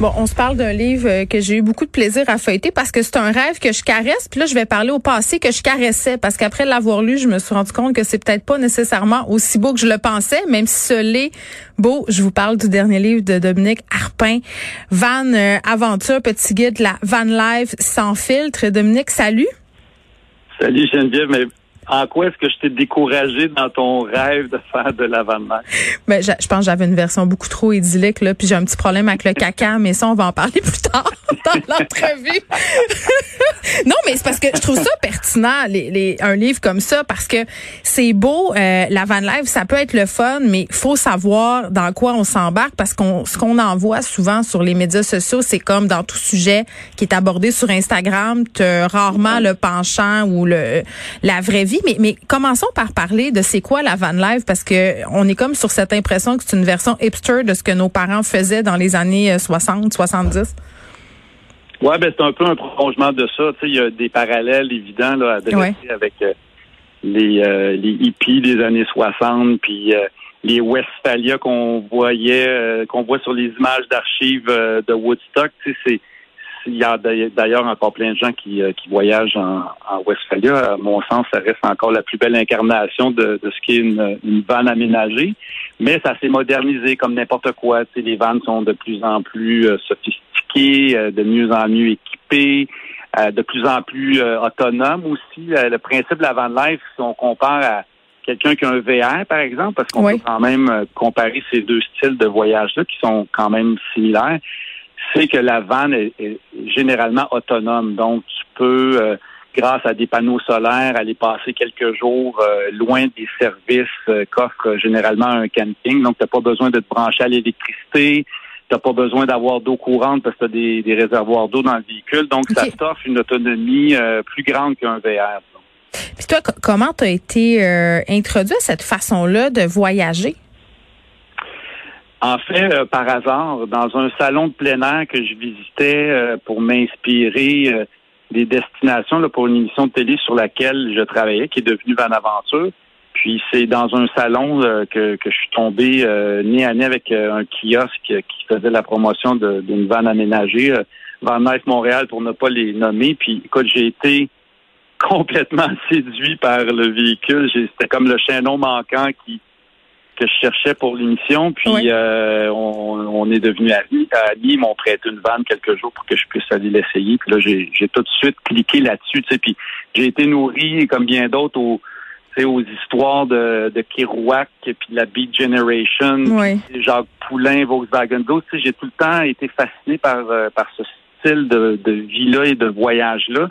Bon, on se parle d'un livre euh, que j'ai eu beaucoup de plaisir à feuilleter parce que c'est un rêve que je caresse. Puis là, je vais parler au passé que je caressais parce qu'après l'avoir lu, je me suis rendu compte que c'est peut-être pas nécessairement aussi beau que je le pensais, même si ce l'est beau. Je vous parle du dernier livre de Dominique Harpin, Van euh, Aventure, petit guide, la Van Life sans filtre. Dominique, salut. Salut Geneviève, mais en quoi est-ce que je t'ai découragé dans ton rêve de faire de l'avènement? Ben, je, je pense que j'avais une version beaucoup trop idyllique, là, puis j'ai un petit problème avec le caca, mais ça, on va en parler plus tard dans l'entrevue. non, mais c'est parce que je trouve ça pertinent, les, les, un livre comme ça, parce que c'est beau, euh, la van life, ça peut être le fun, mais faut savoir dans quoi on s'embarque, parce qu'on ce qu'on en voit souvent sur les médias sociaux, c'est comme dans tout sujet qui est abordé sur Instagram, t'as rarement le penchant ou le la vraie vie. Mais, mais commençons par parler de c'est quoi la van life, parce que on est comme sur cette impression que c'est une version hipster de ce que nos parents faisaient dans les années 60, 70. Ouais, ben c'est un peu un prolongement de ça. Tu sais, il y a des parallèles évidents là, à dresser Ouais. avec euh, les, euh, les hippies des années 60, puis euh, les Westphalia qu'on voyait, euh, qu'on voit sur les images d'archives euh, de Woodstock. Tu sais, c'est il y a d'ailleurs encore plein de gens qui, euh, qui voyagent en, en Westphalia. À mon sens, ça reste encore la plus belle incarnation de, de ce qu'est une, une vanne aménagée. Mais ça s'est modernisé comme n'importe quoi. Tu sais, les vannes sont de plus en plus euh, sophistiquées, euh, de mieux en mieux équipées, euh, de plus en plus autonomes aussi. Le principe de la van life, si on compare à quelqu'un qui a un VR, par exemple, parce qu'on Oui. peut quand même comparer ces deux styles de voyage-là qui sont quand même similaires, c'est que la vanne est, est généralement autonome. Donc, tu peux, euh, grâce à des panneaux solaires, aller passer quelques jours euh, loin des services euh, qu'offre généralement un camping. Donc, tu n'as pas besoin de te brancher à l'électricité. Tu n'as pas besoin d'avoir d'eau courante parce que tu as des, des réservoirs d'eau dans le véhicule. Donc, ça t'offre une autonomie plus grande qu'un VR. Puis toi, co- comment t'as été euh, introduit à cette façon-là de voyager? En fait, euh, par hasard, dans un salon de plein air que je visitais euh, pour m'inspirer euh, des destinations là, pour une émission de télé sur laquelle je travaillais, qui est devenue Van Aventure. Puis c'est dans un salon que, que je suis tombé nez à nez avec un kiosque qui faisait la promotion d'une vanne aménagée, Van Life Montréal pour ne pas les nommer. Puis écoute, j'ai été complètement séduit par le véhicule. C'était comme le chaînon manquant qui que je cherchais pour l'émission. Puis Oui. euh, on, on est devenu amis. Amis ils m'ont prêté une vanne quelques jours pour que je puisse aller l'essayer. Puis là, j'ai j'ai tout de suite cliqué là-dessus. Tu sais, puis j'ai été nourri, comme bien d'autres, aux, tu sais, aux histoires de, de Kerouac puis de la Beat Generation. Oui. puis Jacques Poulain, Volkswagen Ghost. Tu sais, j'ai tout le temps été fasciné par, euh, par ce style de, de vie-là et de voyage-là.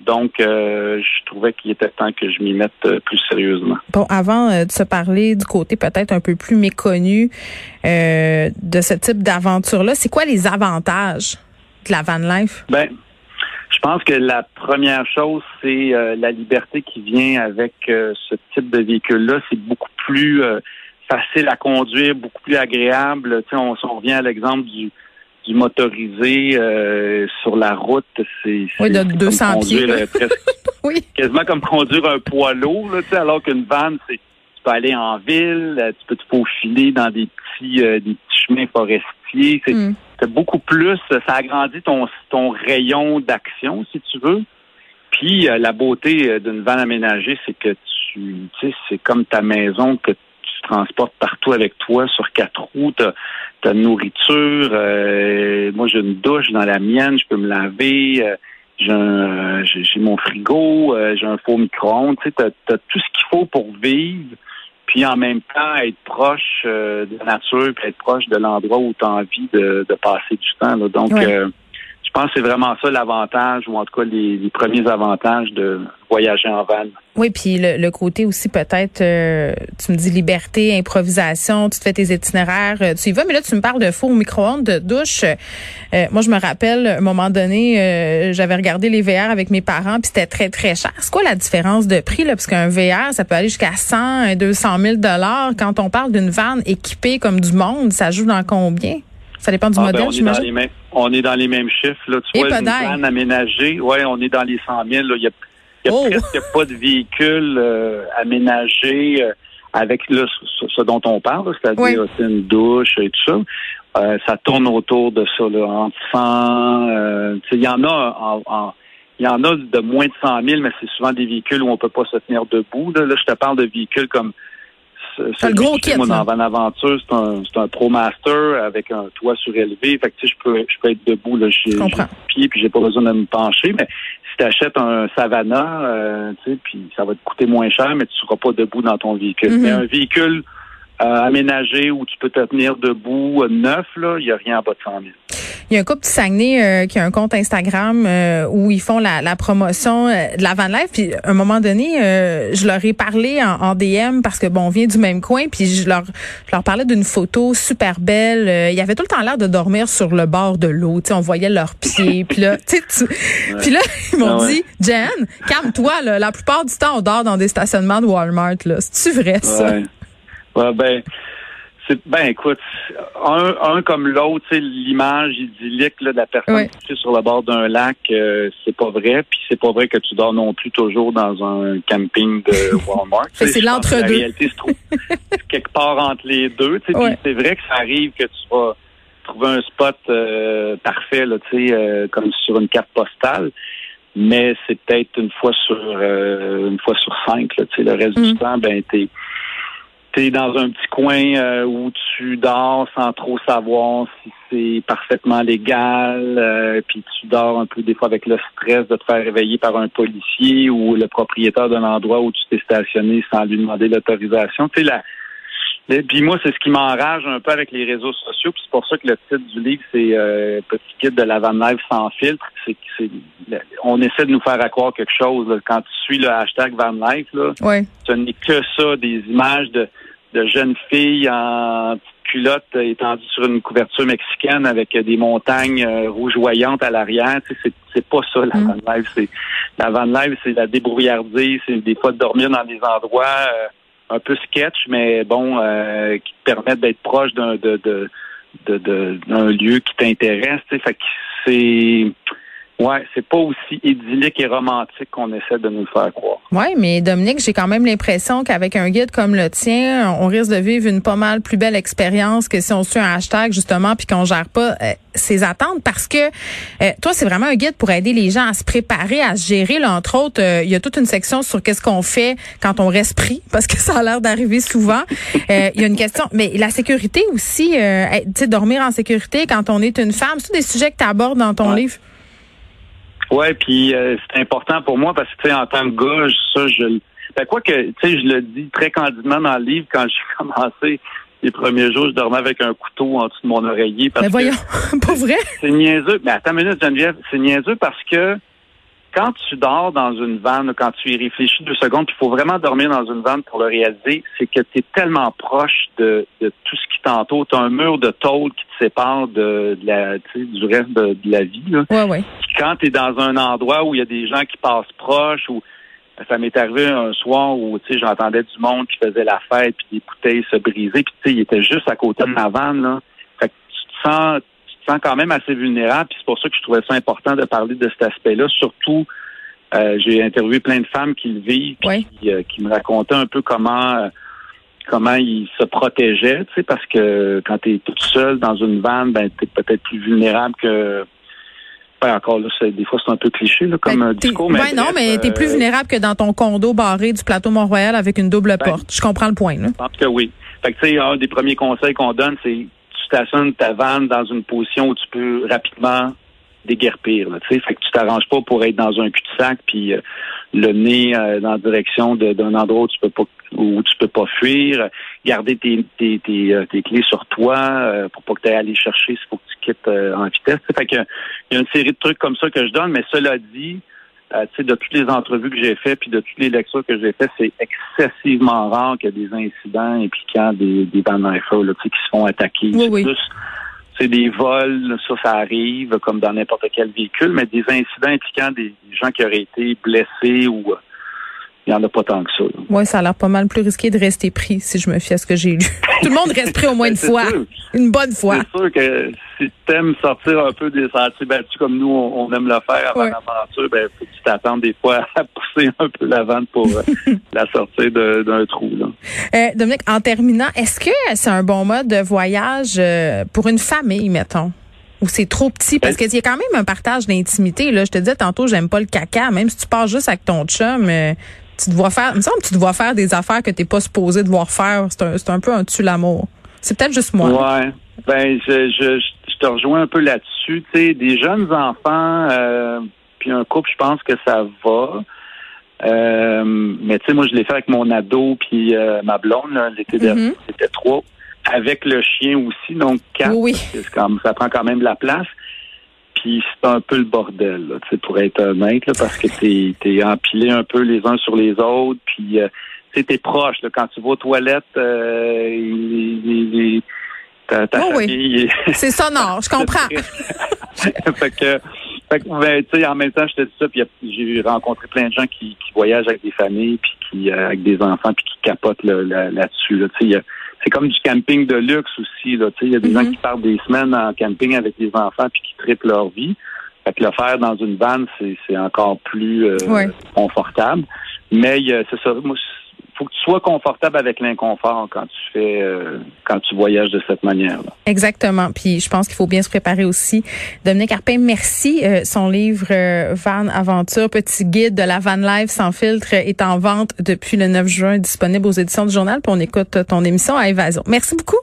Donc, euh, je trouvais qu'il était temps que je m'y mette euh, plus sérieusement. Bon, avant euh, de se parler du côté peut-être un peu plus méconnu euh, de ce type d'aventure-là, c'est quoi les avantages de la van life? Ben, je pense que la première chose, c'est euh, la liberté qui vient avec euh, ce type de véhicule-là. C'est beaucoup plus euh, facile à conduire, beaucoup plus agréable. Tu sais, on revient à l'exemple du, du motorisé euh, sur la route, c'est Oui, de c'est comme 200 conduire, pieds. euh, presque- Oui. quasiment comme conduire un poids lourd, là, alors qu'une vanne, c'est tu peux aller en ville, euh, tu peux te faufiler dans des petits euh, des petits chemins forestiers. C'est Hmm. beaucoup plus, ça agrandit ton, ton rayon d'action, si tu veux. Puis euh, la beauté d'une vanne aménagée, c'est que tu, tu sais, c'est comme ta maison que tu transportes partout avec toi sur quatre roues. T'as as nourriture. euh, moi, j'ai une douche dans la mienne, je peux me laver. euh, j'ai un- j'ai j'ai mon frigo, euh, j'ai un faux micro-ondes. Tu sais, t'as as tout ce qu'il faut pour vivre puis en même temps être proche euh, de la nature, puis être proche de l'endroit où tu as envie de, de passer du temps. là. Donc, Ouais. Je pense que c'est vraiment ça l'avantage, ou en tout cas les, les premiers avantages de voyager en van. Oui, puis le, le côté aussi peut-être, euh, tu me dis liberté, improvisation, tu te fais tes itinéraires, euh, tu y vas, mais là tu me parles de four micro-ondes, de douche. Euh, moi je me rappelle, à un moment donné, j'avais regardé les VR avec mes parents, puis c'était très très cher. C'est quoi la différence de prix là, parce qu'un VR ça peut aller jusqu'à 100, 200 000 dollars. Quand on parle d'une vanne équipée comme du monde, ça joue dans combien? Ça dépend du Ah, ben, modèle, est on est dans les mêmes chiffres. Là. Tu Et vois, une van aménagée, ouais, on est dans les 100 000. là. Il y a, y a Oh. presque pas de véhicules euh, aménagés euh, avec là, ce, ce dont on parle, c'est-à-dire Oui. aussi une douche et tout ça. Euh, ça tourne autour de ça, là, entre 100. euh, tu sais, il y en a en, en- il y en a de moins de 100 000, mais c'est souvent des véhicules où on peut pas se tenir debout. Là, Là, je te parle de véhicules comme ce- T'as le celui gros kit, moi, dans Van Aventure, c'est un, c'est un ProMaster avec un toit surélevé. Fait que, tu sais, je peux, je peux être debout, là, j'ai, pied, puis j'ai pas besoin de me pencher. Mais si tu achètes un Savannah, euh, tu sais, puis ça va te coûter moins cher, mais tu seras pas debout dans ton véhicule. Mhm. Mais un véhicule euh, aménagé où tu peux te tenir debout, euh, neuf, là, il y a rien en bas de 100 000. Il y a un couple du Saguenay euh, qui a un compte Instagram euh, où ils font la, la promotion euh, de la van life. Puis à un moment donné, euh, je leur ai parlé en, en DM parce que bon, on vient du même coin. Puis je leur, je leur parlais d'une photo super belle. Euh, il y avait tout le temps l'air de dormir sur le bord de l'eau. Tu on voyait leurs pieds. puis là, tu tu- puis là, ils m'ont Ah ouais. dit, Jen, calme-toi. là. La plupart du temps, on dort dans des stationnements de Walmart. Là, c'est-tu vrai ça? Ouais. Ouais, ben, c'est, ben, écoute, un, un comme l'autre, l'image idyllique là, de la personne Ouais. couchée sur le bord d'un lac, euh, c'est pas vrai. Puis c'est pas vrai que tu dors non plus toujours dans un camping de Walmart. C'est l'entre-deux. La réalité se trouve quelque part entre les deux. Ouais. C'est vrai que ça arrive que tu vas trouver un spot euh, parfait, là, tu sais, euh, comme sur une carte postale. Mais c'est peut-être une fois sur euh, une fois sur cinq. Là, le reste Mm. du temps, ben t'es t'es dans un petit coin euh, où tu dors sans trop savoir si c'est parfaitement légal, euh, puis tu dors un peu des fois avec le stress de te faire réveiller par un policier ou le propriétaire de l'endroit où tu t'es stationné sans lui demander l'autorisation. Tu sais, la, le- puis moi, c'est ce qui m'enrage un peu avec les réseaux sociaux, puis c'est pour ça que le titre du livre, c'est euh, Petit guide de la van life sans filtre. C'est c'est on essaie de nous faire à croire quelque chose. là. Quand tu suis le hashtag van life, là, Ouais. ce n'est que ça, des images de, de jeunes filles en petite culotte euh, étendues sur une couverture mexicaine avec euh, des montagnes euh, rougeoyantes à l'arrière. Tu sais, c'est, pas ça la Mm. van life. C'est la van life, c'est la débrouillardise, c'est des fois de dormir dans des endroits euh, un peu sketch, mais bon, euh, qui te permettent d'être proche d'un de, de, de, de- d'un lieu qui t'intéresse. Tu sais, fait que c'est ouais, c'est pas aussi idyllique et romantique qu'on essaie de nous le faire croire. Oui, mais Dominique, j'ai quand même l'impression qu'avec un guide comme le tien, on risque de vivre une pas mal plus belle expérience que si on suit un hashtag justement puis qu'on gère pas euh, ses attentes parce que euh, toi c'est vraiment un guide pour aider les gens à se préparer, à se gérer. Là, entre autres, euh, il y a toute une section sur qu'est-ce qu'on fait quand on reste pris parce que ça a l'air d'arriver souvent. Euh, Il y a une question, mais la sécurité aussi, euh, tu sais, dormir en sécurité quand on est une femme, c'est des sujets que tu abordes dans ton Ouais. livre? Ouais, puis euh, c'est important pour moi parce que tu sais, en tant que gars, ça, je ben, quoi que, tu sais, je le dis très candidement dans le livre quand j'ai commencé les premiers jours, je dormais avec un couteau en dessous de mon oreiller parce Mais voyons, que pas vrai? c'est niaiseux. Mais attends une minute, Geneviève, c'est niaiseux parce que quand tu dors dans une vanne, quand tu y réfléchis deux secondes, puis il faut vraiment dormir dans une vanne pour le réaliser, c'est que tu es tellement proche de, de tout ce qui t'entoure. Tu as un mur de tôle qui te sépare de, de la, tu sais, du reste de, de la vie. Là Ouais, ouais. quand tu es dans un endroit où il y a des gens qui passent proches ou ça m'est arrivé un soir où j'entendais du monde qui faisait la fête puis des bouteilles se briser puis il était juste à côté de ma vanne là. Fait que tu te sens sens quand même assez vulnérable puis c'est pour ça que je trouvais ça important de parler de cet aspect-là surtout euh, j'ai interviewé plein de femmes qui le vivent puis Ouais. qui, euh, qui me racontaient un peu comment euh, comment ils se protégeaient, tu sais, parce que quand tu es toute seule dans une vanne, ben tu es peut-être plus vulnérable que ben, encore là, c'est- des fois c'est un peu cliché là, comme Ben, un t'es- discours, mais non, mais t'es plus vulnérable que dans ton condo barré du plateau Mont-Royal avec une double Ben, porte. Je comprends le point, là. Je pense que oui. Fait que, tu sais, un des premiers conseils qu'on donne, c'est stationnes ta vanne dans une position où tu peux rapidement déguerpir. Là, fait que tu t'arranges pas pour être dans un cul-de-sac puis euh, le nez euh, dans la direction d'un endroit où tu peux pas où tu peux pas fuir, garder tes, tes, tes, euh, tes clés sur toi pour pas que tu ailles aller chercher s'il faut que tu quittes en vitesse. Fait que il y a une série de trucs comme ça que je donne, mais cela dit, euh, de toutes les entrevues que j'ai faites puis de toutes les lectures que j'ai faites, c'est excessivement rare qu'il y ait des incidents impliquant des, des Van là, qui se font attaquer. Oui, c'est des vols, ça, ça arrive comme dans n'importe quel véhicule, mais des incidents impliquant des gens qui auraient été blessés ou il n'y en a pas tant que ça. Oui, ça a l'air pas mal plus risqué de rester pris si je me fie à ce que j'ai lu. Tout le monde reste pris au moins une fois. Une bonne fois. C'est sûr que si tu aimes sortir un peu des sentiers battus comme nous, on, aime le faire avant l'aventure, ben, faut que tu t'attendes des fois à pousser un peu la vente pour euh, la sortir d'un trou. Là. Euh, Dominique, en terminant, est-ce que c'est un bon mode de voyage euh, pour une famille, mettons? Ou c'est trop petit? Parce ben qu'il y a quand même un partage d'intimité. Là. Je te disais tantôt, j'aime pas le caca. Même si tu pars juste avec ton chum, tu dois faire, il me semble que tu dois faire des affaires que tu n'es pas supposé devoir faire. C'est un, un peu un tue l'amour. C'est peut-être juste moi. Ouais. Ben, je, je, je te rejoins un peu là-dessus. Tu sais, des jeunes enfants, euh, puis un couple, je pense que ça va. Euh, mais tu sais, moi, je l'ai fait avec mon ado puis euh, ma blonde. L'été dernier, mm-hmm. c'était trois. Avec le chien aussi, donc quatre. Oui. Comme, ça prend quand même de la place c'est un peu le bordel, là, pour être honnête, parce que t'es es empilé un peu les uns sur les autres, puis euh, t'es proche. Là, quand tu vas aux toilettes, euh, ta, ta oh famille... Oui. c'est sonore, je comprends. fait que, fait que ben, tu sais, en même temps, je te dis ça, puis j'ai rencontré plein de gens qui, qui voyagent avec des familles, puis qui euh, avec des enfants, puis qui capotent là-dessus. Là, tu sais, c'est comme du camping de luxe aussi. Là. Il y a des gens mm-hmm. qui partent des semaines en camping avec des enfants puis qui triplent leur vie. Fait que le faire dans une vanne, c'est encore plus euh, confortable. Mais c'est ça. Moi, faut que tu sois confortable avec l'inconfort quand tu fais euh, quand tu voyages de cette manière. -là. Exactement. Puis je pense qu'il faut bien se préparer aussi. Dominique Arpin, merci. Euh, son livre euh, Van Aventure, petit guide de la van life sans filtre est en vente depuis le 9 juin, disponible aux éditions du journal. Puis on écoute ton émission à Évasion. Merci beaucoup.